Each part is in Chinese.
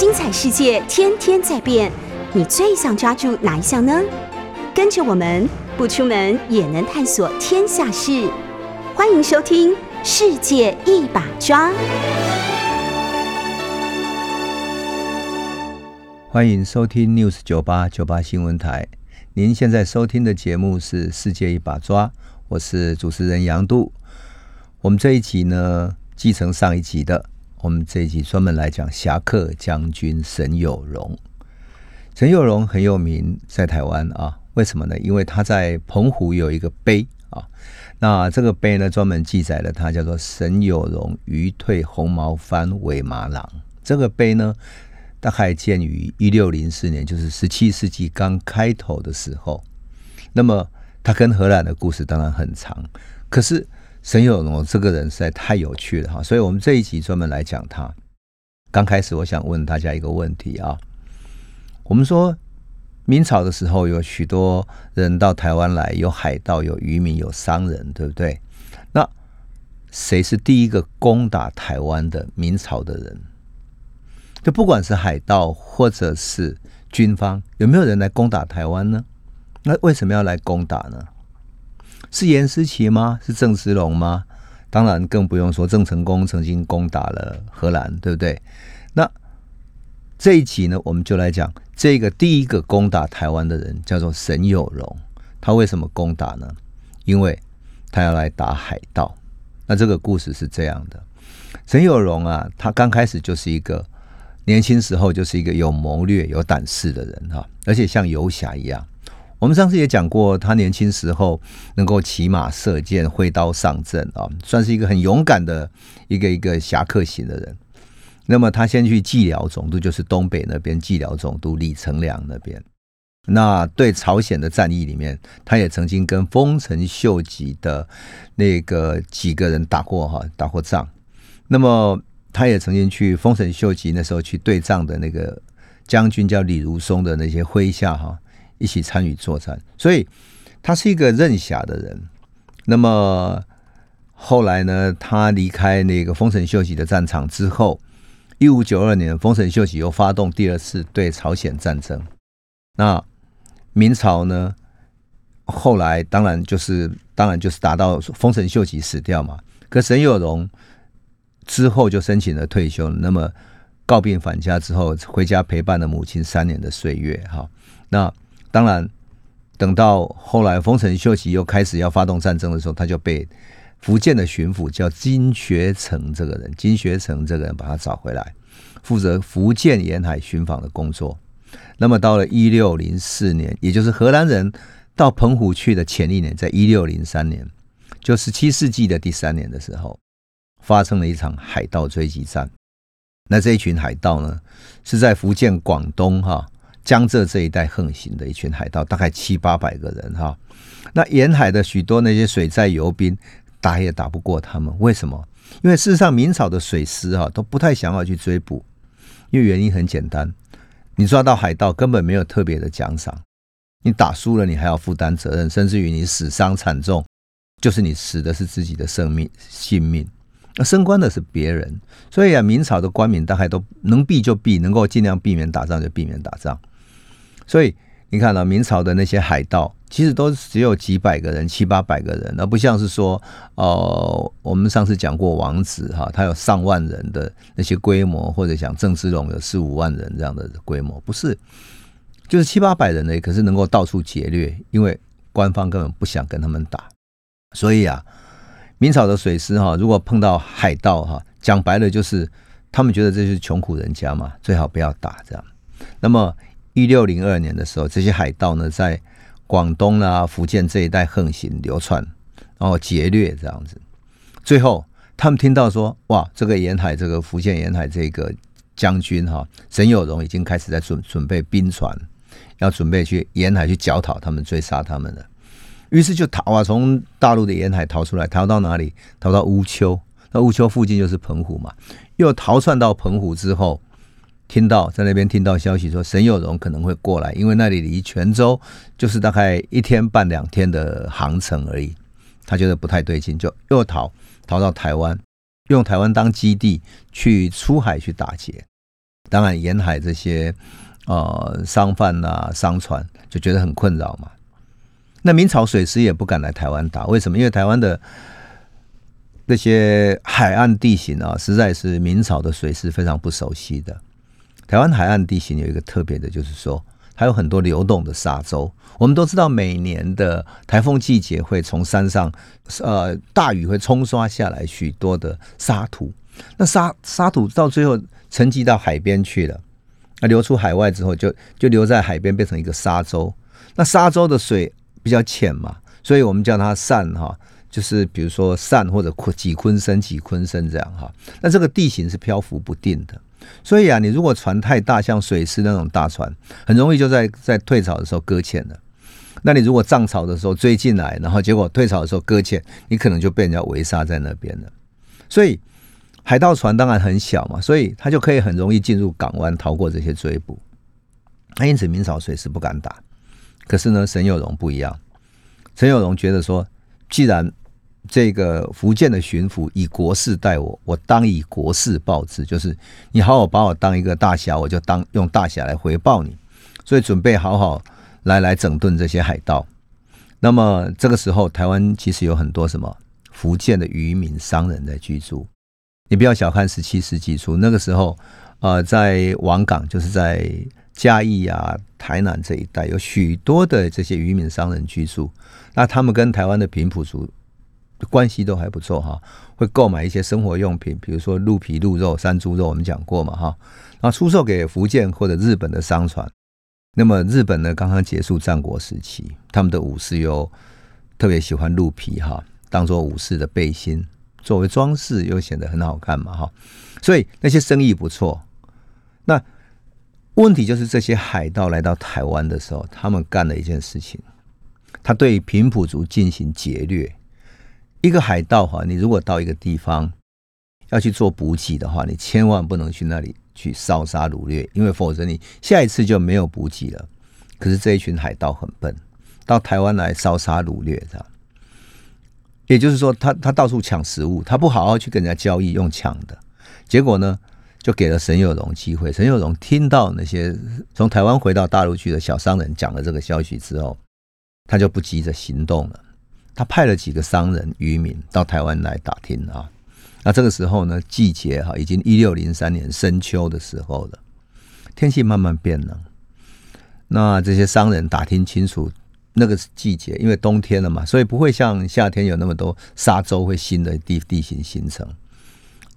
精彩世界天天在变，你最想抓住哪一项呢？跟着我们不出门也能探索天下事，欢迎收听《世界一把抓》。欢迎收听 News 九八九八新闻台。您现在收听的节目是《世界一把抓》，我是主持人杨度。我们这一集呢，继承上一集的，我们这一集专门来讲侠客将军沈有荣。沈有荣很有名，在台湾啊，为什么呢？因为他在澎湖有一个碑啊，那这个碑呢，专门记载了他叫做沈有荣鱼退红毛番尾马郎。这个碑呢。大概建于一六零四年，就是十七世纪刚开头的时候。那么，他跟荷兰的故事当然很长。可是，沈有荣这个人实在太有趣了哈，所以我们这一集专门来讲他。刚开始，我想问大家一个问题啊：我们说明朝的时候，有许多人到台湾来，有海盗，有渔民，有商人，对不对？那谁是第一个攻打台湾的明朝的人？就不管是海盗或者是军方，有没有人来攻打台湾呢？那为什么要来攻打呢？是严思齐吗？是郑芝龙吗？当然更不用说郑成功曾经攻打了荷兰，对不对？那这一集呢，我们就来讲这个第一个攻打台湾的人，叫做沈有荣。他为什么攻打呢？因为他要来打海盗。那这个故事是这样的：沈有荣啊，他刚开始就是一个。年轻时候就是一个有谋略、有胆识的人哈，而且像游侠一样。我们上次也讲过，他年轻时候能够骑马射箭、挥刀上阵啊，算是一个很勇敢的一个一个侠客型的人。那么他先去蓟辽总督，就是东北那边蓟辽总督李成梁那边。那对朝鲜的战役里面，他也曾经跟丰臣秀吉的那个几个人打过哈，打过仗。那么。他也曾经去丰臣秀吉那时候去对仗的那个将军叫李如松的那些麾下哈，一起参与作战，所以他是一个任侠的人。那么后来呢，他离开那个丰臣秀吉的战场之后，一五九二年，丰臣秀吉又发动第二次对朝鲜战争。那明朝呢，后来当然就是当然就是达到丰臣秀吉死掉嘛，可沈有荣。之后就申请了退休，那么告病返家之后，回家陪伴了母亲三年的岁月。哈，那当然，等到后来丰臣秀吉又开始要发动战争的时候，他就被福建的巡抚叫金学成这个人，金学成这个人把他找回来，负责福建沿海巡访的工作。那么到了一六零四年，也就是荷兰人到澎湖去的前一年，在一六零三年，就十七世纪的第三年的时候。发生了一场海盗追击战。那这一群海盗呢，是在福建、广东、哈江浙这一带横行的一群海盗，大概七八百个人哈。那沿海的许多那些水寨游兵打也打不过他们，为什么？因为事实上明朝的水师哈都不太想要去追捕，因为原因很简单，你抓到海盗根本没有特别的奖赏，你打输了你还要负担责任，甚至于你死伤惨重，就是你死的是自己的生命性命。那升官的是别人，所以啊，明朝的官民大概都能避就避，能够尽量避免打仗就避免打仗。所以你看到明朝的那些海盗，其实都只有几百个人、七八百个人，而不像是说，哦，我们上次讲过王子哈，他有上万人的那些规模，或者讲郑芝龙有四五万人这样的规模，不是，就是七八百人呢，可是能够到处劫掠，因为官方根本不想跟他们打，所以啊。明朝的水师哈，如果碰到海盗哈，讲白了就是他们觉得这是穷苦人家嘛，最好不要打这样。那么一六零二年的时候，这些海盗呢，在广东啊、福建这一带横行流窜，然后劫掠这样子。最后他们听到说，哇，这个沿海这个福建沿海这个将军哈，沈有荣已经开始在准准备兵船，要准备去沿海去剿讨他们，追杀他们了。于是就逃啊，从大陆的沿海逃出来，逃到哪里？逃到乌丘。那乌丘附近就是澎湖嘛。又逃窜到澎湖之后，听到在那边听到消息说沈有荣可能会过来，因为那里离泉州就是大概一天半两天的航程而已。他觉得不太对劲，就又逃逃到台湾，用台湾当基地去出海去打劫。当然沿海这些呃商贩啊、商船就觉得很困扰嘛。那明朝水师也不敢来台湾打，为什么？因为台湾的那些海岸地形啊，实在是明朝的水师非常不熟悉的。台湾海岸地形有一个特别的，就是说它有很多流动的沙洲。我们都知道，每年的台风季节会从山上呃大雨会冲刷下来许多的沙土，那沙沙土到最后沉积到海边去了，那流出海外之后，就就留在海边变成一个沙洲。那沙洲的水。比较浅嘛，所以我们叫它扇哈，就是比如说扇或者几坤深几坤深这样哈。那这个地形是漂浮不定的，所以啊，你如果船太大，像水师那种大船，很容易就在在退潮的时候搁浅了。那你如果涨潮的时候追进来，然后结果退潮的时候搁浅，你可能就被人家围杀在那边了。所以海盗船当然很小嘛，所以它就可以很容易进入港湾，逃过这些追捕。那因此明朝水师不敢打。可是呢，沈有荣不一样。沈有荣觉得说，既然这个福建的巡抚以国事待我，我当以国事报之，就是你好好把我当一个大侠，我就当用大侠来回报你。所以准备好好来来整顿这些海盗。那么这个时候，台湾其实有很多什么福建的渔民商人在居住。你不要小看十七世纪初那个时候，呃，在王港，就是在。嘉义啊，台南这一带有许多的这些渔民商人居住，那他们跟台湾的平埔族关系都还不错哈，会购买一些生活用品，比如说鹿皮、鹿肉、山猪肉，我们讲过嘛哈，然后出售给福建或者日本的商船。那么日本呢，刚刚结束战国时期，他们的武士又特别喜欢鹿皮哈，当做武士的背心，作为装饰又显得很好看嘛哈，所以那些生意不错。那问题就是这些海盗来到台湾的时候，他们干了一件事情，他对平埔族进行劫掠。一个海盗哈，你如果到一个地方要去做补给的话，你千万不能去那里去烧杀掳掠，因为否则你下一次就没有补给了。可是这一群海盗很笨，到台湾来烧杀掳掠，这样，也就是说，他他到处抢食物，他不好好去跟人家交易，用抢的，结果呢？就给了沈有荣机会。沈有荣听到那些从台湾回到大陆去的小商人讲了这个消息之后，他就不急着行动了。他派了几个商人、渔民到台湾来打听啊。那这个时候呢，季节哈已经一六零三年深秋的时候了，天气慢慢变冷。那这些商人打听清楚那个季节，因为冬天了嘛，所以不会像夏天有那么多沙洲会新的地地形形成。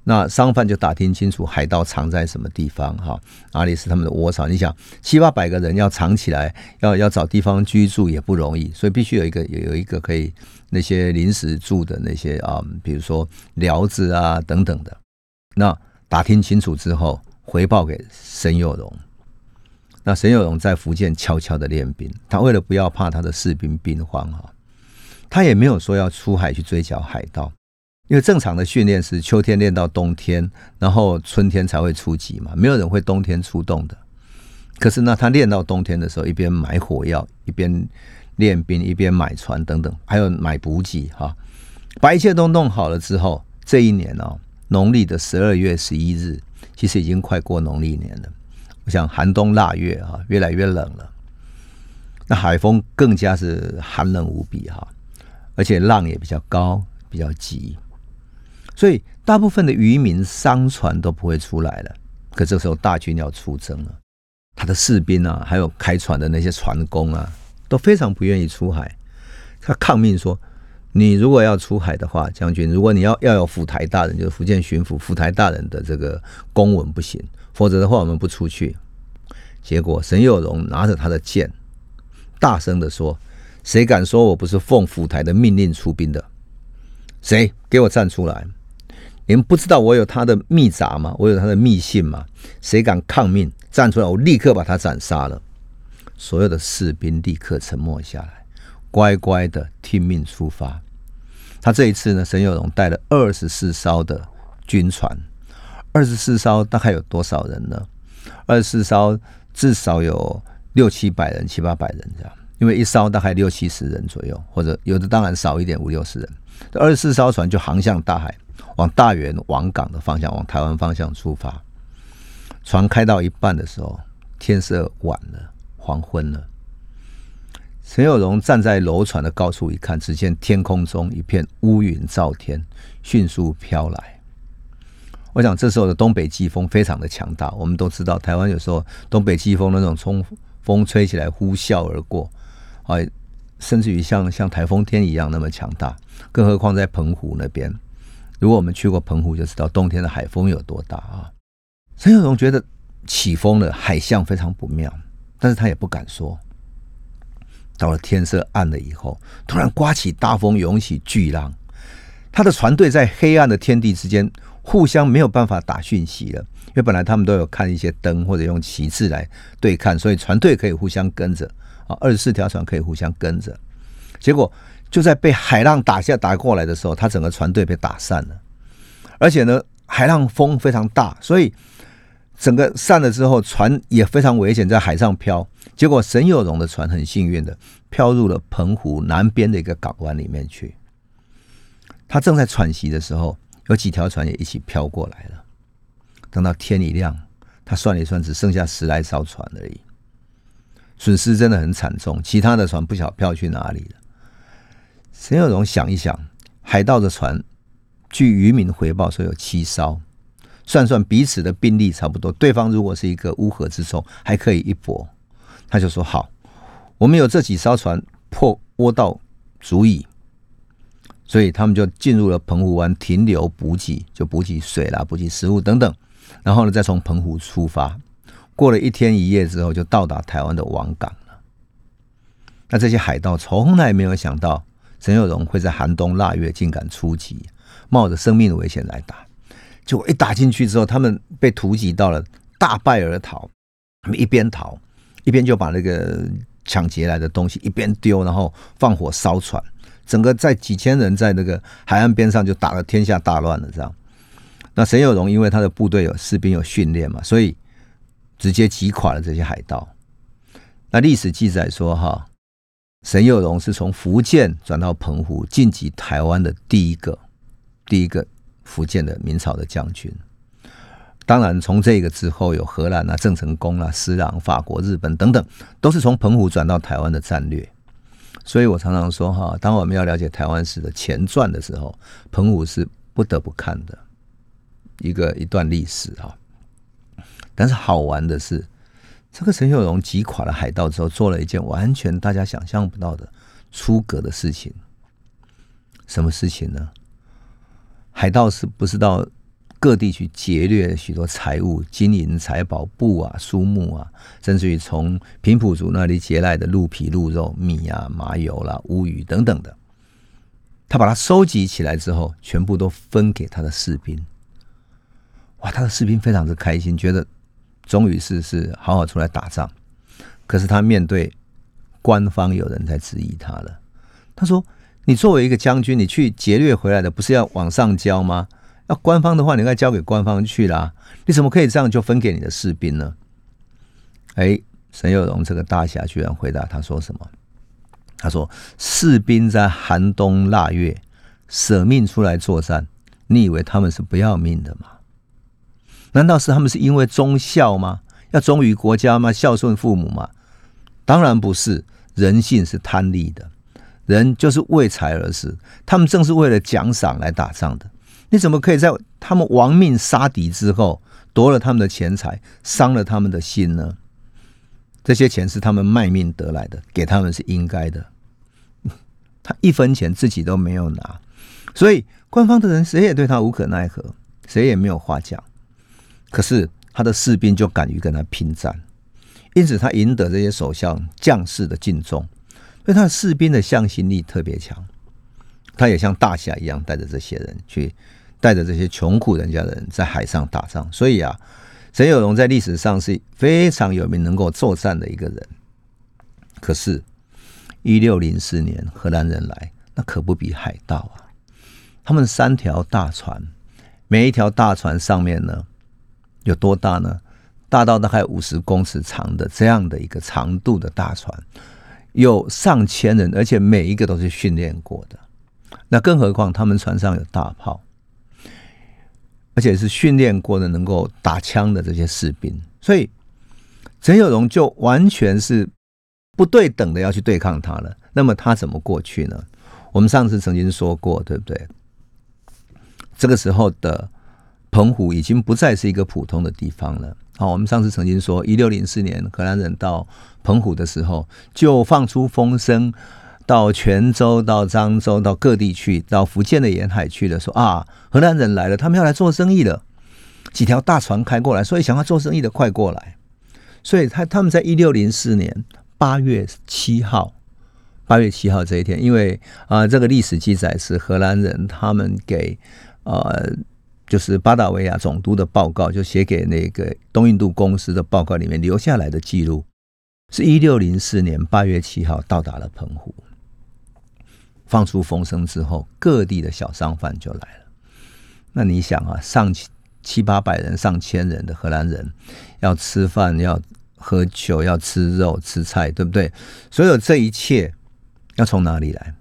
那商贩就打听清楚海盗藏在什么地方，哈，哪里是他们的窝巢？你想七八百个人要藏起来，要要找地方居住也不容易，所以必须有一个有有一个可以那些临时住的那些啊，比如说寮子啊等等的。那打听清楚之后，回报给沈有荣。那沈有荣在福建悄悄的练兵，他为了不要怕他的士兵兵荒，哈，他也没有说要出海去追剿海盗。因为正常的训练是秋天练到冬天，然后春天才会出击嘛，没有人会冬天出动的。可是呢，他练到冬天的时候，一边买火药，一边练兵，一边买船等等，还有买补给哈，把一切都弄好了之后，这一年哦，农历的十二月十一日，其实已经快过农历年了。我想寒冬腊月哈，越来越冷了，那海风更加是寒冷无比哈，而且浪也比较高，比较急。所以，大部分的渔民商船都不会出来了。可这时候大军要出征了，他的士兵啊，还有开船的那些船工啊，都非常不愿意出海。他抗命说：“你如果要出海的话，将军，如果你要要有府台大人，就是福建巡抚府台大人的这个公文不行，否则的话，我们不出去。”结果沈有荣拿着他的剑，大声的说：“谁敢说我不是奉府台的命令出兵的？谁给我站出来！”你们不知道我有他的密札吗？我有他的密信吗？谁敢抗命站出来，我立刻把他斩杀了。所有的士兵立刻沉默下来，乖乖的听命出发。他这一次呢，沈有荣带了二十四艘的军船，二十四艘大概有多少人呢？二十四艘至少有六七百人、七八百人这样，因为一艘大概六七十人左右，或者有的当然少一点，五六十人。二十四艘船就航向大海。往大园、往港的方向，往台湾方向出发。船开到一半的时候，天色晚了，黄昏了。陈有荣站在楼船的高处一看，只见天空中一片乌云罩天，迅速飘来。我想这时候的东北季风非常的强大。我们都知道，台湾有时候东北季风那种冲风吹起来呼啸而过，啊，甚至于像像台风天一样那么强大。更何况在澎湖那边，如果我们去过澎湖，就知道冬天的海风有多大啊。陈有荣觉得起风了，海象非常不妙，但是他也不敢说。到了天色暗了以后，突然刮起大风，涌起巨浪。他的船队在黑暗的天地之间，互相没有办法打讯息了，因为本来他们都有看一些灯或者用旗帜来对看，所以船队可以互相跟着啊，二十四条船可以互相跟着。结果就在被海浪打下打过来的时候，他整个船队被打散了，而且呢，海浪风非常大，所以整个散了之后，船也非常危险，在海上漂。结果，沈有荣的船很幸运的漂入了澎湖南边的一个港湾里面去。他正在喘息的时候，有几条船也一起飘过来了。等到天一亮，他算了一算，只剩下十来艘船而已，损失真的很惨重。其他的船不晓飘去哪里了。沈有荣想一想，海盗的船，据渔民回报说有七艘，算算彼此的兵力差不多。对方如果是一个乌合之众，还可以一搏。他就说：“好，我们有这几艘船破窝道足矣，所以他们就进入了澎湖湾停留补给，就补给水啦、补给食物等等。然后呢，再从澎湖出发，过了一天一夜之后，就到达台湾的王港了。那这些海盗从来没有想到陈有荣会在寒冬腊月竟敢出击，冒着生命的危险来打。结果一打进去之后，他们被突袭到了，大败而逃。他们一边逃。”一边就把那个抢劫来的东西一边丢，然后放火烧船，整个在几千人在那个海岸边上就打了天下大乱了。这样，那沈有荣因为他的部队有士兵有训练嘛，所以直接击垮了这些海盗。那历史记载说，哈，沈有荣是从福建转到澎湖晋级台湾的第一个第一个福建的明朝的将军。当然，从这个之后，有荷兰啊、郑成功啊、施琅、法国、日本等等，都是从澎湖转到台湾的战略。所以我常常说哈，当我们要了解台湾史的前传的时候，澎湖是不得不看的一个一段历史哈。但是好玩的是，这个陈秀荣击垮了海盗之后，做了一件完全大家想象不到的出格的事情。什么事情呢？海盗是不是到。各地去劫掠许多财物、金银财宝、布啊、书木啊，甚至于从平埔族那里劫来的鹿皮、鹿肉、米啊、麻油啦、乌鱼等等的，他把它收集起来之后，全部都分给他的士兵。哇，他的士兵非常的开心，觉得终于是是好好出来打仗。可是他面对官方有人在质疑他了。他说：“你作为一个将军，你去劫掠回来的，不是要往上交吗？”要官方的话，你应该交给官方去啦。你怎么可以这样就分给你的士兵呢？哎，沈有荣这个大侠居然回答他说什么？他说：“士兵在寒冬腊月舍命出来作战，你以为他们是不要命的吗？难道是他们是因为忠孝吗？要忠于国家吗？孝顺父母吗？当然不是。人性是贪利的，人就是为财而死，他们正是为了奖赏来打仗的。”你怎么可以在他们亡命杀敌之后夺了他们的钱财，伤了他们的心呢？这些钱是他们卖命得来的，给他们是应该的。他一分钱自己都没有拿，所以官方的人谁也对他无可奈何，谁也没有话讲。可是他的士兵就敢于跟他拼战，因此他赢得这些首相将士的敬重，所以他的士兵的向心力特别强。他也像大侠一样，带着这些人去。带着这些穷苦人家的人在海上打仗，所以啊，沈有荣在历史上是非常有名、能够作战的一个人。可是，一六零四年荷兰人来，那可不比海盗啊！他们三条大船，每一条大船上面呢，有多大呢？大到大概五十公尺长的这样的一个长度的大船，有上千人，而且每一个都是训练过的。那更何况他们船上有大炮。而且是训练过的能够打枪的这些士兵，所以陈友荣就完全是不对等的要去对抗他了。那么他怎么过去呢？我们上次曾经说过，对不对？这个时候的澎湖已经不再是一个普通的地方了。好，我们上次曾经说，一六零四年荷兰人到澎湖的时候，就放出风声。到泉州、到漳州、到各地去，到福建的沿海去了，说啊，荷兰人来了，他们要来做生意了，几条大船开过来，所以想要做生意的快过来。所以他他们在一六零四年八月七号，八月七号这一天，因为啊，这个历史记载是荷兰人他们给呃，就是巴达维亚总督的报告，就写给那个东印度公司的报告里面留下来的记录，是一六零四年八月七号到达了澎湖。放出风声之后，各地的小商贩就来了。那你想啊，上七八百人、上千人的荷兰人要吃饭、要喝酒、要吃肉、吃菜，对不对？所有这一切要从哪里来？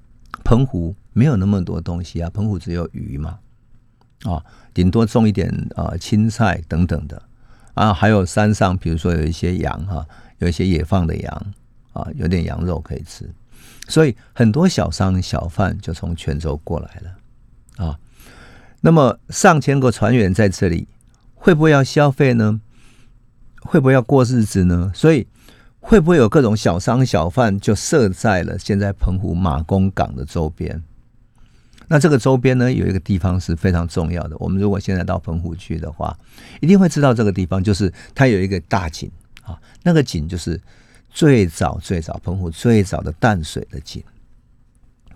澎湖没有那么多东西啊，澎湖只有鱼嘛，啊，顶多种一点啊青菜等等的啊，还有山上，比如说有一些羊哈，有一些野放的羊啊，有点羊肉可以吃。所以很多小商小贩就从泉州过来了啊。那么上千个船员在这里，会不会要消费呢？会不会要过日子呢？所以会不会有各种小商小贩就设在了现在澎湖马公港的周边？那这个周边呢，有一个地方是非常重要的。我们如果现在到澎湖去的话，一定会知道这个地方，就是它有一个大井啊，那个井就是。最早最早，澎湖最早的淡水的井，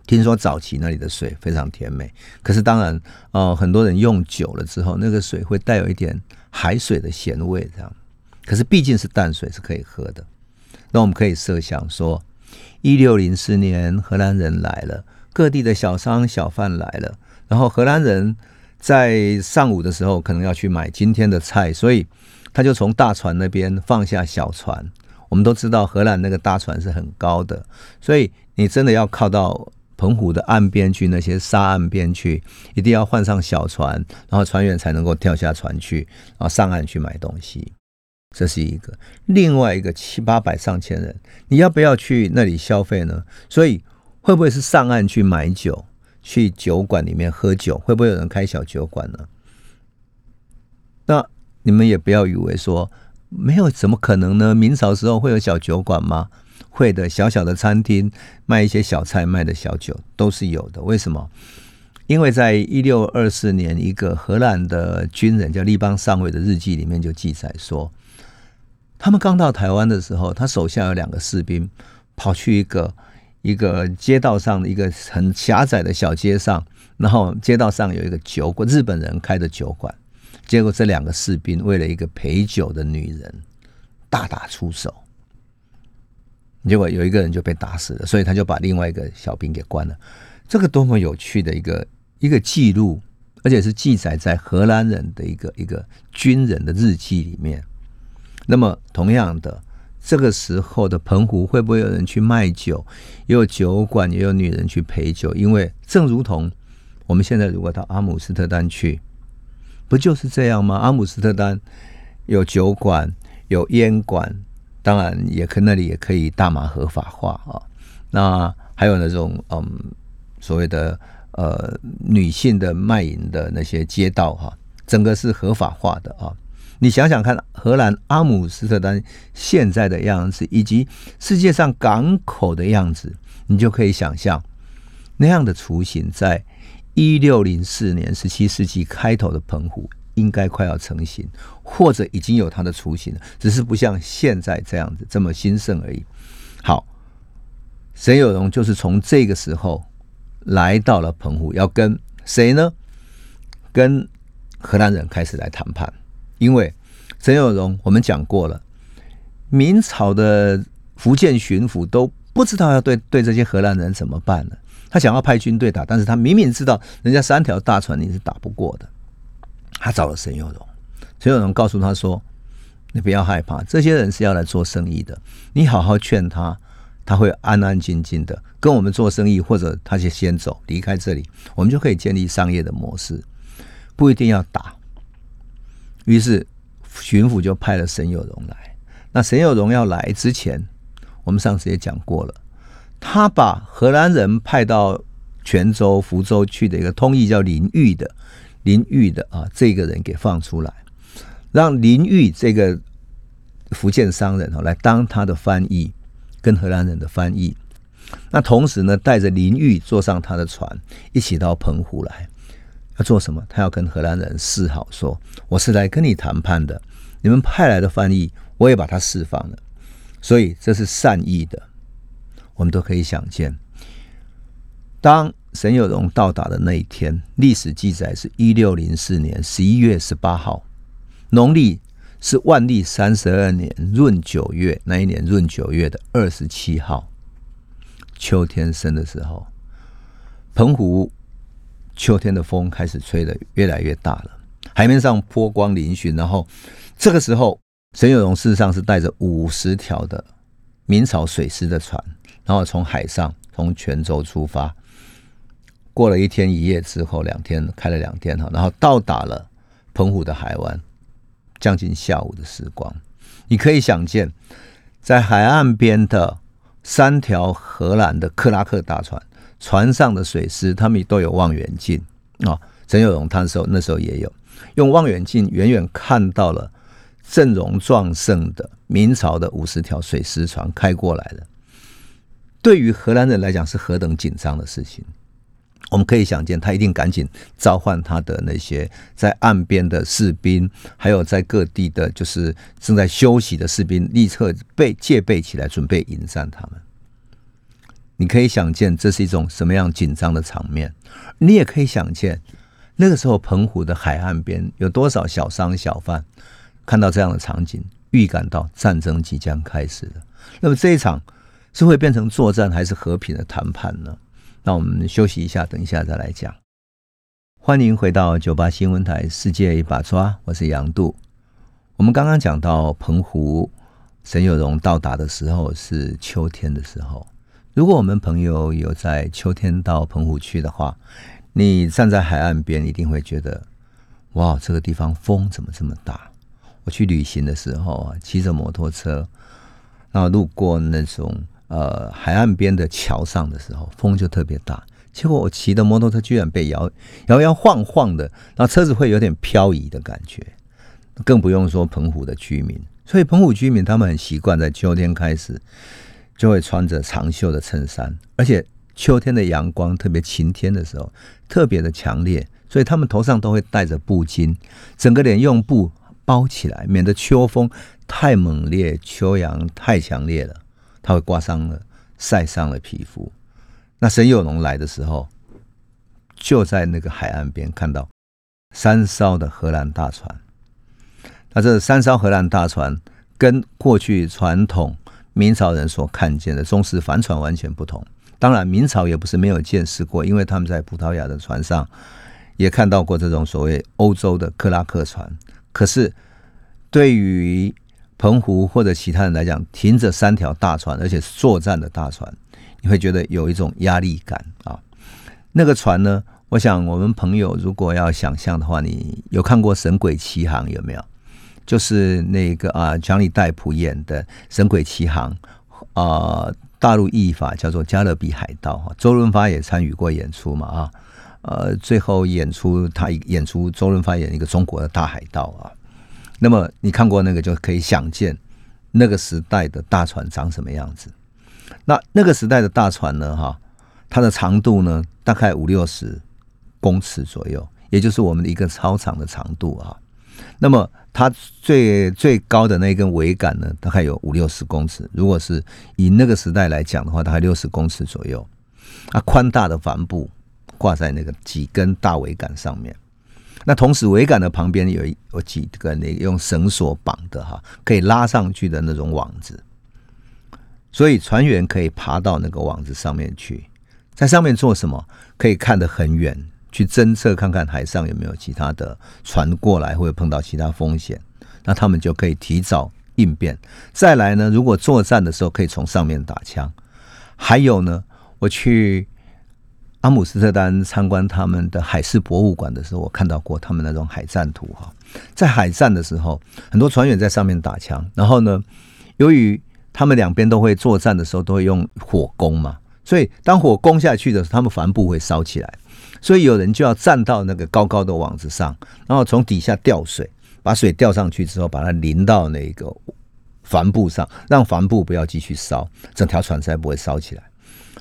听说早期那里的水非常甜美。可是当然，呃，很多人用久了之后，那个水会带有一点海水的咸味，这样。可是毕竟是淡水，是可以喝的。那我们可以设想说，一六零四年荷兰人来了，各地的小商小贩来了，然后荷兰人在上午的时候可能要去买今天的菜，所以他就从大船那边放下小船。我们都知道荷兰那个大船是很高的，所以你真的要靠到澎湖的岸边去，那些沙岸边去，一定要换上小船，然后船员才能够跳下船去，然后上岸去买东西。这是一个，另外一个七八百上千人，你要不要去那里消费呢？所以会不会是上岸去买酒，去酒馆里面喝酒？会不会有人开小酒馆呢？那你们也不要以为说。没有怎么可能呢？明朝时候会有小酒馆吗？会的，小小的餐厅卖一些小菜，卖的小酒都是有的。为什么？因为在一六二四年，一个荷兰的军人叫利邦上尉的日记里面就记载说，他们刚到台湾的时候，他手下有两个士兵跑去一个一个街道上的一个很狭窄的小街上，然后街道上有一个酒馆，日本人开的酒馆。结果这两个士兵为了一个陪酒的女人大打出手，结果有一个人就被打死了，所以他就把另外一个小兵给关了。这个多么有趣的一个一个记录，而且是记载在荷兰人的一个一个军人的日记里面。那么同样的，这个时候的澎湖会不会有人去卖酒？也有酒馆，也有女人去陪酒。因为正如同我们现在如果到阿姆斯特丹去。不就是这样吗？阿姆斯特丹有酒馆，有烟馆，当然也可那里也可以大麻合法化啊。那还有那种嗯所谓的呃女性的卖淫的那些街道哈，整个是合法化的啊。你想想看，荷兰阿姆斯特丹现在的样子，以及世界上港口的样子，你就可以想象那样的雏形在。一六零四年，十七世纪开头的澎湖应该快要成型，或者已经有它的雏形了，只是不像现在这样子这么兴盛而已。好，沈有荣就是从这个时候来到了澎湖，要跟谁呢？跟荷兰人开始来谈判。因为沈有荣我们讲过了，明朝的福建巡抚都不知道要对对这些荷兰人怎么办了。他想要派军队打，但是他明明知道人家三条大船你是打不过的。他找了沈有荣，沈有荣告诉他说：“你不要害怕，这些人是要来做生意的，你好好劝他，他会安安静静的跟我们做生意，或者他就先走离开这里，我们就可以建立商业的模式，不一定要打于是巡抚就派了沈有荣来。那沈有荣要来之前，我们上次也讲过了，他把荷兰人派到泉州、福州去的一个通译叫林玉的林玉的啊，这个人给放出来，让林玉这个福建商人哦来当他的翻译，跟荷兰人的翻译。那同时呢，带着林玉坐上他的船，一起到澎湖来，要做什么？他要跟荷兰人示好，说我是来跟你谈判的。你们派来的翻译，我也把他释放了。所以这是善意的，我们都可以想见。当沈有荣到达的那一天，历史记载是一六零四年十一月十八号，农历是万历三十二年闰九月，那一年闰九月的二十七号。秋天生的时候，澎湖秋天的风开始吹的越来越大了，海面上波光粼粼。然后这个时候，沈有荣事实上是带着五十条的明朝水师的船，然后从海上从泉州出发，过了一天一夜之后，两天开了两天哈，然后到达了澎湖的海湾，将近下午的时光，你可以想见，在海岸边的。三条荷兰的克拉克大船，船上的水师他们都有望远镜啊。陈有荣他的时候那时候也有用望远镜，远远看到了阵容壮盛的明朝的五十条水师船开过来了。对于荷兰人来讲是何等紧张的事情，我们可以想见，他一定赶紧召唤他的那些在岸边的士兵，还有在各地的，就是正在休息的士兵，立刻备戒备起来，准备迎战他们。你可以想见，这是一种什么样紧张的场面。你也可以想见，那个时候澎湖的海岸边有多少小商小贩看到这样的场景，预感到战争即将开始了。那么这一场是会变成作战，还是和平的谈判呢？那我们休息一下，等一下再来讲。欢迎回到九八新闻台《世界一把抓》，我是杨度。我们刚刚讲到澎湖，沈有荣到达的时候是秋天的时候。如果我们朋友有在秋天到澎湖去的话，你站在海岸边，一定会觉得，哇，这个地方风怎么这么大？我去旅行的时候啊，骑着摩托车，然后路过那种呃海岸边的桥上的时候，风就特别大。结果我骑的摩托车居然被摇摇摇晃晃的，然后车子会有点漂移的感觉。更不用说澎湖的居民，所以澎湖居民他们很习惯在秋天开始。就会穿着长袖的衬衫，而且秋天的阳光特别晴天的时候，特别的强烈，所以他们头上都会戴着布巾，整个脸用布包起来，免得秋风太猛烈、秋阳太强烈了，他会刮伤了、晒伤了皮肤。那沈有龙来的时候，就在那个海岸边看到三艘的荷兰大船，那这三艘荷兰大船跟过去传统。明朝人所看见的中式帆船完全不同。当然，明朝也不是没有见识过，因为他们在葡萄牙的船上也看到过这种所谓欧洲的克拉克船。可是，对于澎湖或者其他人来讲，停着三条大船，而且是作战的大船，你会觉得有一种压力感啊。那个船呢？我想我们朋友如果要想象的话，你有看过《神鬼奇航》有没有？就是那个啊，强尼戴普演的《神鬼奇航》啊，大陆译法叫做《加勒比海盗》哈。周润发也参与过演出嘛啊，呃，最后演出他演出周润发演一个中国的大海盗啊。那么你看过那个，就可以想见那个时代的大船长什么样子。那那个时代的大船呢，哈，它的长度呢大概五六十公尺左右，也就是我们的一个超长的长度啊。那么它最最高的那根桅杆呢，大概有五六十公尺。如果是以那个时代来讲的话，大概六十公尺左右。啊，宽大的帆布挂在那个几根大桅杆上面。那同时桅杆的旁边有有几个那用绳索绑的哈，可以拉上去的那种网子。所以船员可以爬到那个网子上面去，在上面做什么？可以看得很远。去侦测看看海上有没有其他的船过来，或者碰到其他风险，那他们就可以提早应变。再来呢，如果作战的时候可以从上面打枪。还有呢，我去阿姆斯特丹参观他们的海事博物馆的时候，我看到过他们那种海战图哈。在海战的时候，很多船员在上面打枪，然后呢，由于他们两边都会作战的时候，都会用火攻嘛，所以当火攻下去的时候，他们帆布会烧起来，所以有人就要站到那个高高的网子上，然后从底下吊水，把水吊上去之后，把它淋到那个帆布上，让帆布不要继续烧，整条船才不会烧起来。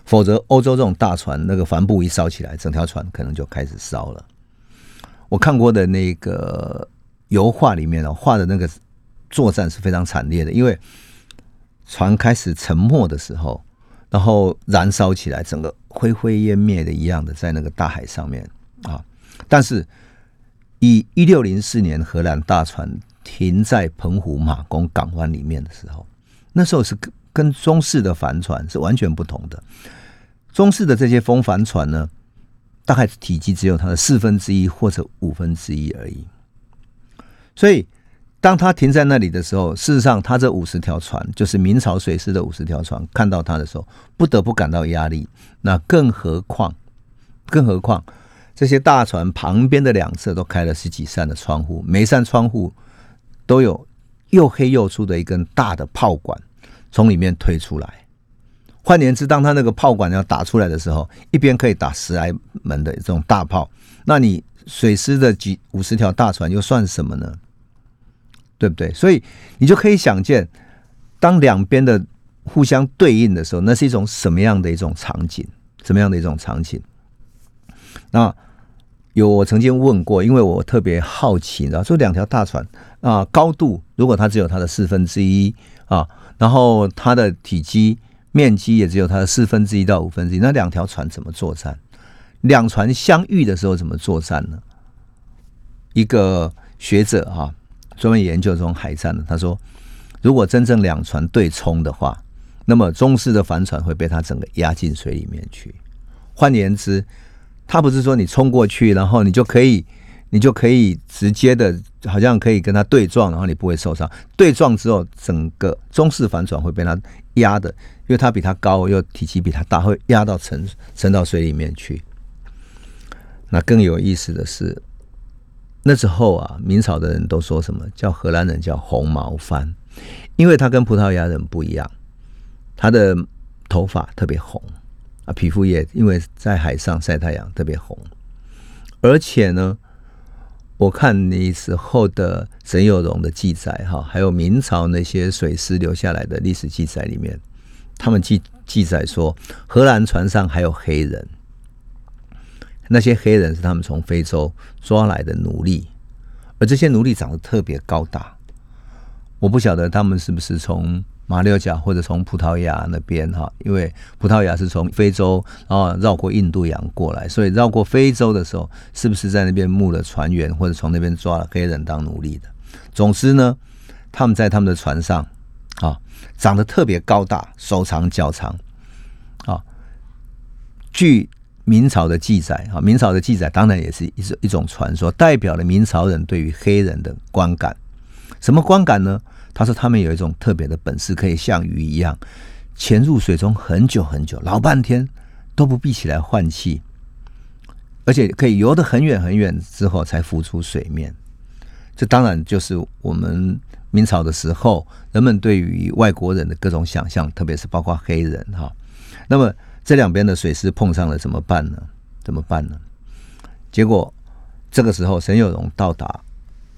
否则，欧洲这种大船，那个帆布一烧起来，整条船可能就开始烧了。我看过的那个油画里面哦，画的那个作战是非常惨烈的，因为。船开始沉没的时候，然后燃烧起来，整个灰灰烟灭的一样的在那个大海上面啊！但是，以一六零四年荷兰大船停在澎湖马公港湾里面的时候，那时候是跟跟中式的帆船是完全不同的。中式的这些风帆船呢，大概体积只有它的四分之一或者五分之一而已，所以。当他停在那里的时候，事实上，他这五十条船就是明朝水师的五十条船，看到他的时候，不得不感到压力。那更何况，更何况这些大船旁边的两侧都开了十几扇的窗户，每扇窗户都有又黑又粗的一根大的炮管从里面推出来。换言之，当他那个炮管要打出来的时候，一边可以打十来门的这种大炮，那你水师的几五十条大船又算什么呢？对不对？所以你就可以想见，当两边的互相对应的时候，那是一种什么样的一种场景？什么样的一种场景？那有我曾经问过，因为我特别好奇，你知道，这两条大船啊，高度如果它只有它的四分之一啊，然后它的体积面积也只有它的四分之一到五分之一，那两条船怎么作战？两船相遇的时候怎么作战呢？一个学者哈。专门研究这种海战的，他说，如果真正两船对冲的话，那么中式的帆船会被它整个压进水里面去。换言之，他不是说你冲过去，然后你就可以，你就可以直接的，好像可以跟它对撞，然后你不会受伤。对撞之后，整个中式帆船会被它压的，因为它比它高，又体积比它大，会压到沉沉到水里面去。那更有意思的是。那时候啊，明朝的人都说什么叫荷兰人叫红毛帆，因为他跟葡萄牙人不一样，他的头发特别红啊，皮肤也因为在海上晒太阳特别红，而且呢，我看那时候的沈有荣的记载哈，还有明朝那些水师留下来的历史记载里面，他们记记载说荷兰船上还有黑人。那些黑人是他们从非洲抓来的奴隶，而这些奴隶长得特别高大。我不晓得他们是不是从马六甲或者从葡萄牙那边哈，因为葡萄牙是从非洲然后绕过印度洋过来，所以绕过非洲的时候，是不是在那边募了船员或者从那边抓了黑人当奴隶的？总之呢，他们在他们的船上啊，长得特别高大，手长脚长啊，据。明朝的记载啊，明朝的记载当然也是一种一种传说，代表了明朝人对于黑人的观感。什么观感呢？他说他们有一种特别的本事，可以像鱼一样潜入水中很久很久，老半天都不闭起来换气，而且可以游得很远很远之后才浮出水面。这当然就是我们明朝的时候人们对于外国人的各种想象，特别是包括黑人哈。那么。这两边的水师碰上了怎么办呢？怎么办呢？结果这个时候，沈有荣到达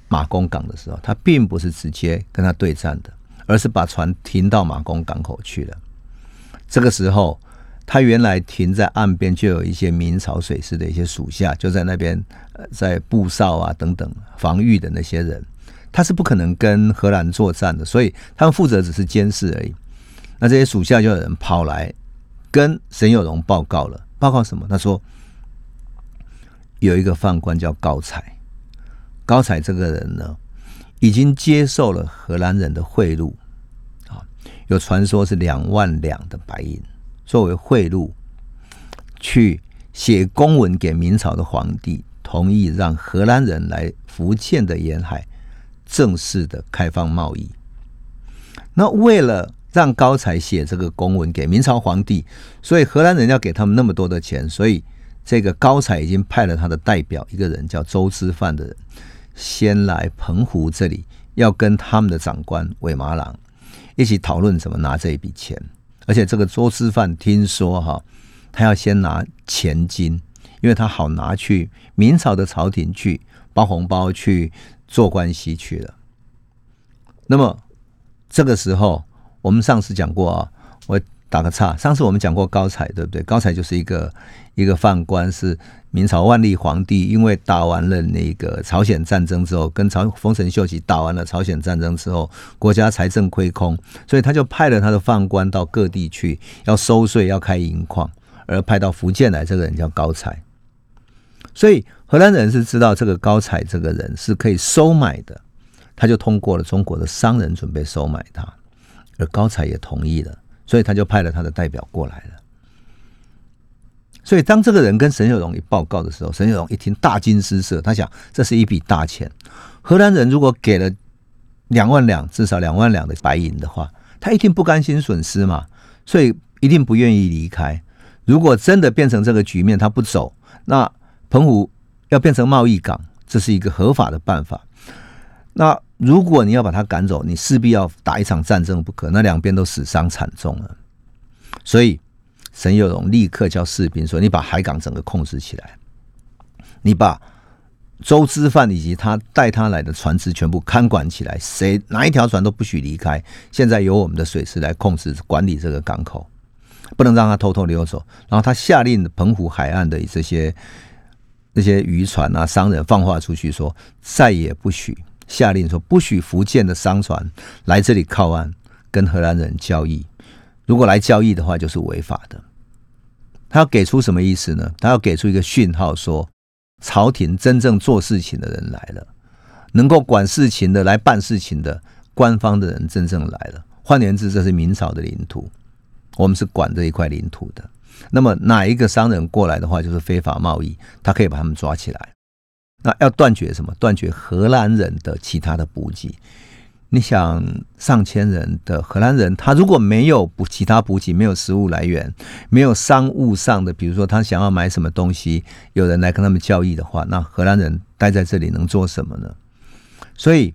马公港的时候，他并不是直接跟他对战的，而是把船停到马公港口去了。这个时候，他原来停在岸边就有一些明朝水师的一些属下，就在那边在布哨啊等等防御的那些人，他是不可能跟荷兰作战的，所以他们负责只是监视而已。那这些属下就有人跑来。跟沈有荣报告了，报告什么？他说有一个犯官叫高才，高才这个人呢，已经接受了荷兰人的贿赂啊，有传说是两万两的白银作为贿赂，去写公文给明朝的皇帝，同意让荷兰人来福建的沿海正式的开放贸易。那为了让高才写这个公文给明朝皇帝，所以荷兰人要给他们那么多的钱，所以这个高才已经派了他的代表一个人叫周之范的人，先来澎湖这里，要跟他们的长官韦麻郎一起讨论怎么拿这一笔钱。而且这个周之范听说哈，他要先拿钱金，因为他好拿去明朝的朝廷去包红包去做关系去了。那么这个时候，我们上次讲过啊，我。打个岔，上次我们讲过高才，对不对？高才就是一个一个宦官，是明朝万历皇帝，因为打完了那个朝鲜战争之后，跟朝丰臣秀吉打完了朝鲜战争之后，国家财政亏空，所以他就派了他的宦官到各地去，要收税，要开银矿，而派到福建来，这个人叫高才。所以荷兰人是知道这个高才这个人是可以收买的，他就通过了中国的商人准备收买他，而高才也同意了。所以他就派了他的代表过来了。所以当这个人跟沈有荣一报告的时候，沈有荣一听大惊失色，他想这是一笔大钱。荷兰人如果给了两万两，至少两万两的白银的话，他一定不甘心损失嘛，所以一定不愿意离开。如果真的变成这个局面，他不走，那澎湖要变成贸易港，这是一个合法的办法。那如果你要把他赶走，你势必要打一场战争不可，那两边都死伤惨重了。所以沈有荣立刻叫士兵说：“你把海港整个控制起来，你把周之范以及他带他来的船只全部看管起来，谁哪一条船都不许离开。现在由我们的水师来控制管理这个港口，不能让他偷偷溜走。然后他下令澎湖海岸的这些那些渔船啊、商人放话出去说，再也不许。”下令说，不许福建的商船来这里靠岸，跟荷兰人交易。如果来交易的话，就是违法的。他要给出什么意思呢？他要给出一个讯号，说朝廷真正做事情的人来了，能够管事情的、来办事情的官方的人真正来了。换言之，这是明朝的领土，我们是管这一块领土的。那么哪一个商人过来的话，就是非法贸易，他可以把他们抓起来。那要断绝什么？断绝荷兰人的其他的补给。你想，上千人的荷兰人，他如果没有补其他补给，没有食物来源，没有商务上的，比如说他想要买什么东西，有人来跟他们交易的话，那荷兰人待在这里能做什么呢？所以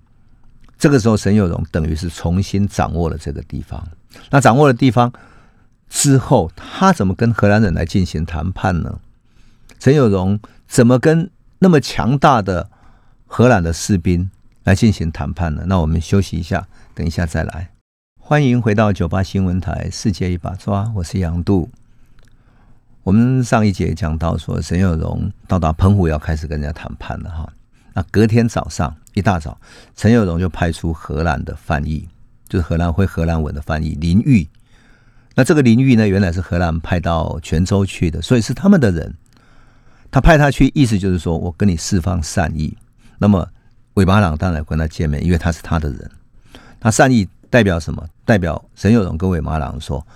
这个时候，沈有荣等于是重新掌握了这个地方。那掌握了地方之后，他怎么跟荷兰人来进行谈判呢？沈有荣怎么跟？那么强大的荷兰的士兵来进行谈判呢？那我们休息一下，等一下再来。欢迎回到九八新闻台《世界一把抓》，我是杨度。我们上一节讲到说，沈有荣到达澎湖要开始跟人家谈判了哈。那隔天早上一大早，陈有荣就派出荷兰的翻译，就是荷兰会荷兰文的翻译林玉。那这个林玉呢，原来是荷兰派到泉州去的，所以是他们的人。他派他去，意思就是说我跟你释放善意。那么韦巴朗当然跟他见面，因为他是他的人。他善意代表什么？代表沈有荣跟韦马朗说，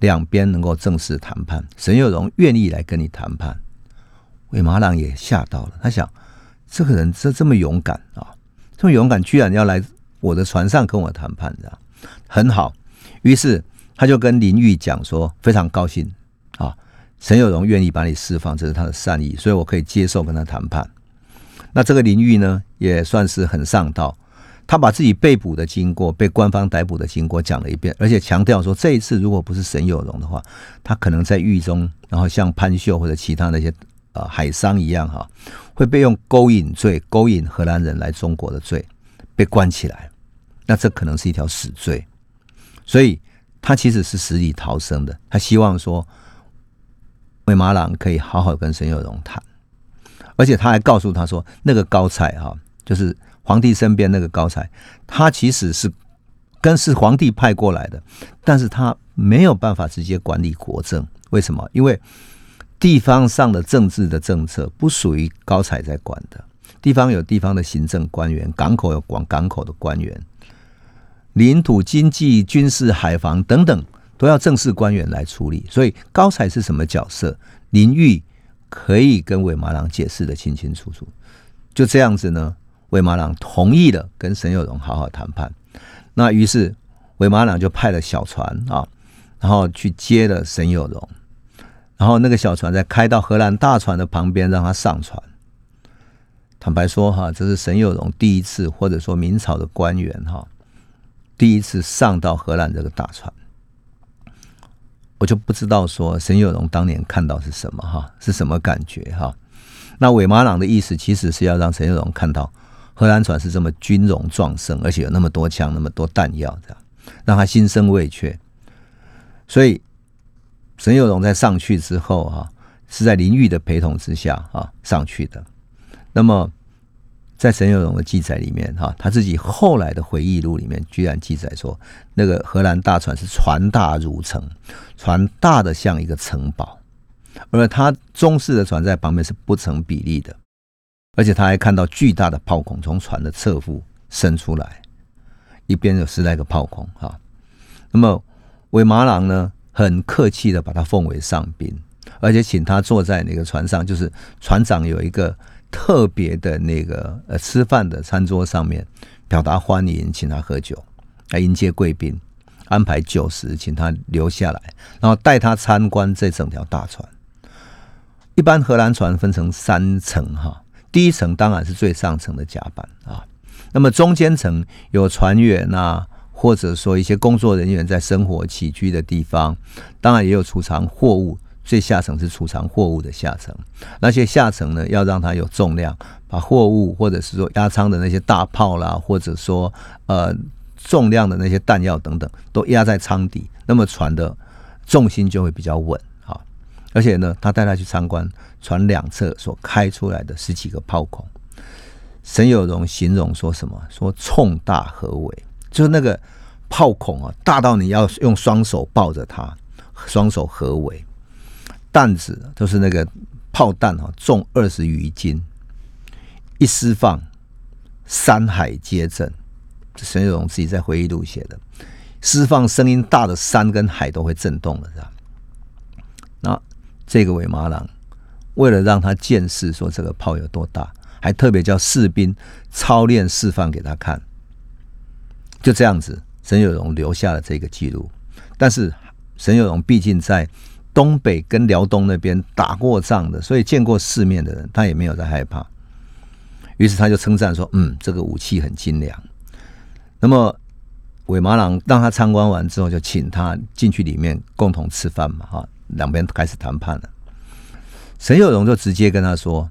两边能够正式谈判。沈有荣愿意来跟你谈判。韦马朗也吓到了，他想这个人这这么勇敢啊，这么勇敢，居然要来我的船上跟我谈判，的很好。于是他就跟林玉讲说，非常高兴啊。沈有荣愿意把你释放，这是他的善意，所以我可以接受跟他谈判。那这个林玉呢，也算是很上道，他把自己被捕的经过、被官方逮捕的经过讲了一遍，而且强调说，这一次如果不是沈有荣的话，他可能在狱中，然后像潘秀或者其他那些呃海商一样哈，会被用勾引罪、勾引荷兰人来中国的罪被关起来，那这可能是一条死罪，所以他其实是死里逃生的，他希望说。魏马朗可以好好跟沈有荣谈，而且他还告诉他说，那个高才哈，就是皇帝身边那个高才，他其实是跟是皇帝派过来的，但是他没有办法直接管理国政。为什么？因为地方上的政治的政策不属于高才在管的，地方有地方的行政官员，港口有管港口的官员，领土、经济、军事、海防等等。都要正式官员来处理，所以高才是什么角色？林玉可以跟韦马郎解释的清清楚楚。就这样子呢，韦马郎同意了跟沈有荣好好谈判。那于是韦马郎就派了小船啊，然后去接了沈有荣。然后那个小船再开到荷兰大船的旁边，让他上船。坦白说，哈，这是沈有荣第一次，或者说明朝的官员哈，第一次上到荷兰这个大船。我就不知道说沈有荣当年看到是什么哈，是什么感觉哈？那韦马朗的意思其实是要让沈有荣看到荷兰船是这么军容壮盛，而且有那么多枪、那么多弹药，这样让他心生畏怯。所以沈有荣在上去之后哈，是在林玉的陪同之下啊上去的。那么在沈有荣的记载里面哈，他自己后来的回忆录里面居然记载说，那个荷兰大船是船大如城，船大的像一个城堡。而他中式的船在旁边是不成比例的，而且他还看到巨大的炮孔从船的侧腹伸出来，一边有十来个炮孔哈。那么韦马郎呢，很客气的把他奉为上宾，而且请他坐在那个船上，就是船长有一个特别的那个呃吃饭的餐桌上面，表达欢迎，请他喝酒，来迎接贵宾，安排酒食，请他留下来，然后带他参观这整条大船。一般荷兰船分成三层哈，第一层当然是最上层的甲板啊，那么中间层有船员啊，或者说一些工作人员在生活起居的地方，当然也有储藏货物，最下层是储藏货物的下层，那些下层呢要让它有重量，把货物或者是说压舱的那些大炮啦，或者说呃重量的那些弹药等等，都压在舱底，那么船的重心就会比较稳啊。而且呢，他带他去参观船两侧所开出来的十几个炮孔。沈有荣形容说什么？说冲大合围，就是那个炮孔啊，大到你要用双手抱着它，双手合围。弹子就是那个炮弹哈，重二十余斤，一释放，山海皆震。沈有荣自己在回忆录写的，释放声音大的山跟海都会震动了，是吧？那。这个尾马郎为了让他见识，说这个炮有多大，还特别叫士兵操练示范给他看。就这样子，沈有荣留下了这个记录。但是沈有荣毕竟在东北跟辽东那边打过仗的，所以见过世面的人，他也没有在害怕。于是他就称赞说：“嗯，这个武器很精良。”那么韦马郎让他参观完之后，就请他进去里面共同吃饭嘛，哈。两边开始谈判了，沈有荣就直接跟他说：“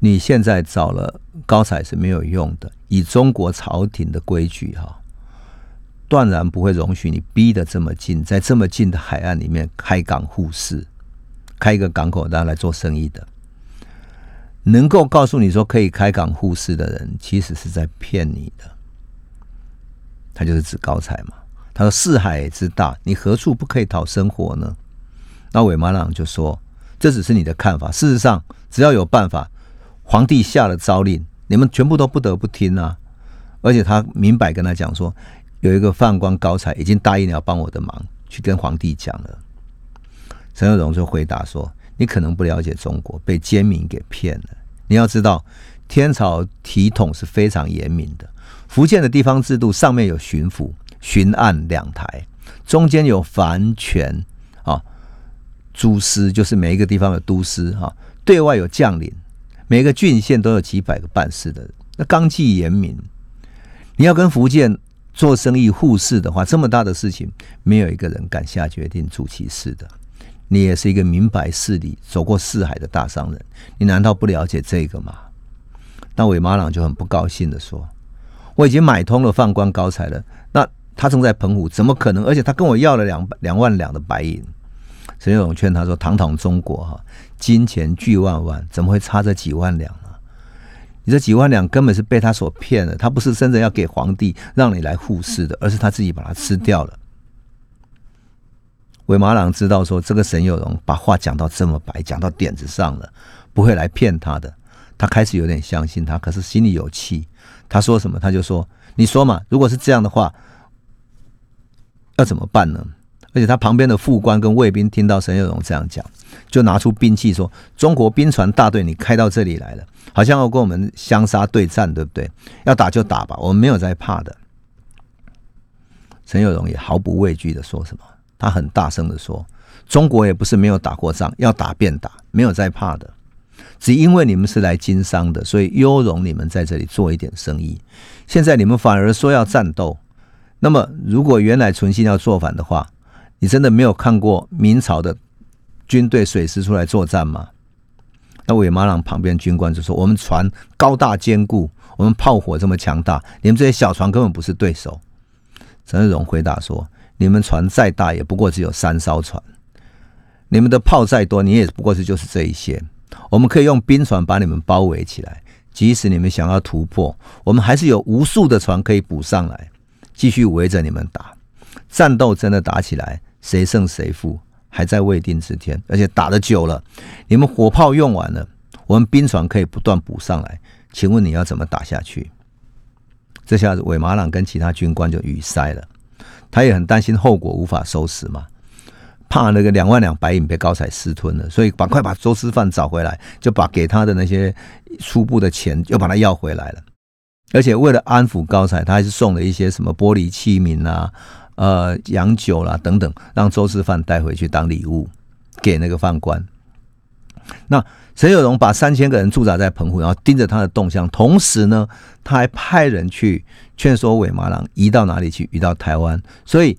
你现在找了高彩是没有用的，以中国朝廷的规矩，哈，断然不会容许你逼得这么近，在这么近的海岸里面开港护市，开一个港口，大家来做生意的。能够告诉你说可以开港护市的人，其实是在骗你的。他就是指高才嘛。他说：‘四海之大，你何处不可以讨生活呢？’那韦马朗就说：“这只是你的看法。事实上，只要有办法，皇帝下了诏令，你们全部都不得不听啊！而且他明白跟他讲说，有一个宦官高才已经答应要帮我的忙，去跟皇帝讲了。”陈有荣就回答说：“你可能不了解中国，被奸民给骗了。你要知道，天朝体统是非常严明的。福建的地方制度上面有巡抚、巡按两台，中间有藩权啊。”诸司就是每一个地方的都司哈，对外有将领，每个郡县都有几百个办事的人，那纲纪严明。你要跟福建做生意互市的话，这么大的事情，没有一个人敢下决定主其事的。你也是一个明白事理、走过四海的大商人，你难道不了解这个吗？那韦马朗就很不高兴的说：“我已经买通了放官高才了，那他正在澎湖，怎么可能？而且他跟我要了两两万两的白银。”沈有荣劝他说：“堂堂中国哈，金钱巨万万，怎么会差这几万两呢？你这几万两根本是被他所骗了，他不是真正要给皇帝让你来护市的，而是他自己把它吃掉了。”韦马郎知道说这个沈有荣把话讲到这么白，讲到点子上了，不会来骗他的。他开始有点相信他，可是心里有气。他说什么，他就说：“你说嘛，如果是这样的话，要怎么办呢？”而且他旁边的副官跟卫兵听到沈有荣这样讲，就拿出兵器说：“中国兵船大队，你开到这里来了，好像要跟我们相杀对战，对不对？要打就打吧，我们没有在怕的。”陈有荣也毫不畏惧的说什么，他很大声的说：“中国也不是没有打过仗，要打便打，没有在怕的。只因为你们是来经商的，所以优容你们在这里做一点生意。现在你们反而说要战斗，那么如果原来存心要做反的话，你真的没有看过明朝的军队水师出来作战吗？那伪马朗旁边军官就说：“我们船高大坚固，我们炮火这么强大，你们这些小船根本不是对手。”陈日荣回答说：“你们船再大，也不过只有三艘船；你们的炮再多，你也不过是就是这一些。我们可以用兵船把你们包围起来，即使你们想要突破，我们还是有无数的船可以补上来，继续围着你们打。战斗真的打起来，谁胜谁负？”还在未定之天，而且打的久了，你们火炮用完了，我们兵船可以不断补上来。请问你要怎么打下去？这下子韦马朗跟其他军官就语塞了，他也很担心后果无法收拾嘛，怕那个两万两白银被高彩私吞了，所以赶快把周师范找回来，就把给他的那些初步的钱又把他要回来了。而且为了安抚高彩，他还是送了一些什么玻璃器皿啊。呃，洋酒啦等等，让周师范带回去当礼物给那个犯官。那陈有荣把三千个人驻扎在澎湖，然后盯着他的动向，同时呢，他还派人去劝说韦马朗移到哪里去，移到台湾。所以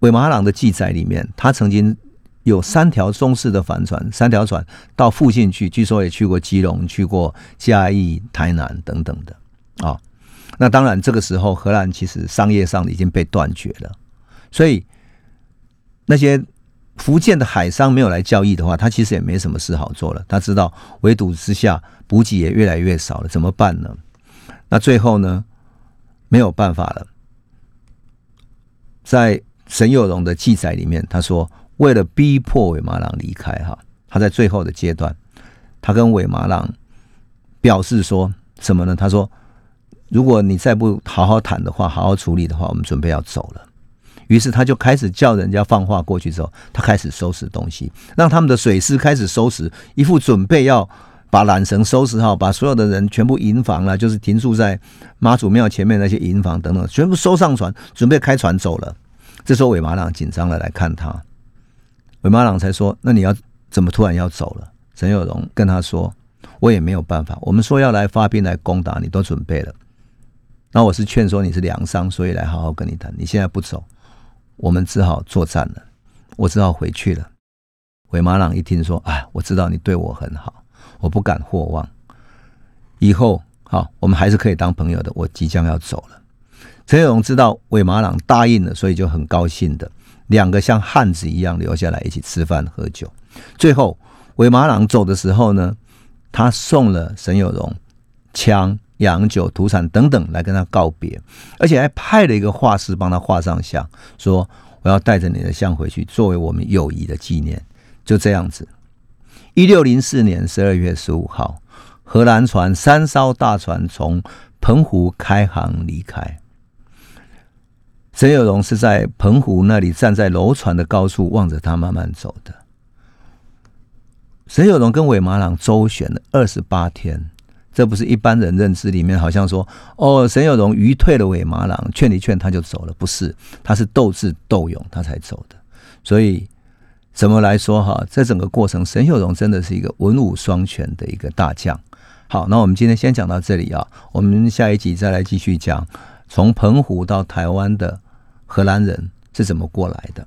韦马朗的记载里面，他曾经有三条中式的帆船，三条船到附近去，据说也去过基隆、去过嘉义、台南等等的啊。那当然，这个时候荷兰其实商业上已经被断绝了。所以那些福建的海商没有来交易的话，他其实也没什么事好做了。他知道围堵之下补给也越来越少了，怎么办呢？那最后呢，没有办法了。在沈有荣的记载里面，他说为了逼迫韦马朗离开，哈，他在最后的阶段，他跟韦马朗表示说什么呢？他说：如果你再不好好谈的话，好好处理的话，我们准备要走了。于是他就开始叫人家放话过去之后，他开始收拾东西，让他们的水师开始收拾，一副准备要把缆绳收拾好，把所有的人全部营房了，就是停驻在妈祖庙前面那些营房等等，全部收上船，准备开船走了。这时候韦马朗紧张的来看他，韦马朗才说：“那你要怎么突然要走了？”陈有荣跟他说：“我也没有办法，我们说要来发兵来攻打，你都准备了。那我是劝说你是良商，所以来好好跟你谈。你现在不走。”我们只好作战了，我只好回去了。韦马朗一听说，哎，我知道你对我很好，我不敢霍望。以后好，我们还是可以当朋友的。我即将要走了。陈永知道韦马朗答应了，所以就很高兴的，两个像汉子一样留下来一起吃饭喝酒。最后韦马朗走的时候呢，他送了沈有荣枪。洋酒、土产等等来跟他告别，而且还派了一个画师帮他画上像，说我要带着你的像回去，作为我们友谊的纪念。就这样子，一六零四年十二月十五号，荷兰船三艘大船从澎湖开航离开。沈有荣是在澎湖那里站在楼船的高处望着他慢慢走的。沈有荣跟韦马朗周旋了二十八天。这不是一般人认知里面好像说哦，沈有荣鱼退了尾马郎，劝一劝他就走了，不是，他是斗智斗勇他才走的。所以怎么来说哈，在整个过程，沈有荣真的是一个文武双全的一个大将。好，那我们今天先讲到这里啊，我们下一集再来继续讲从澎湖到台湾的荷兰人是怎么过来的。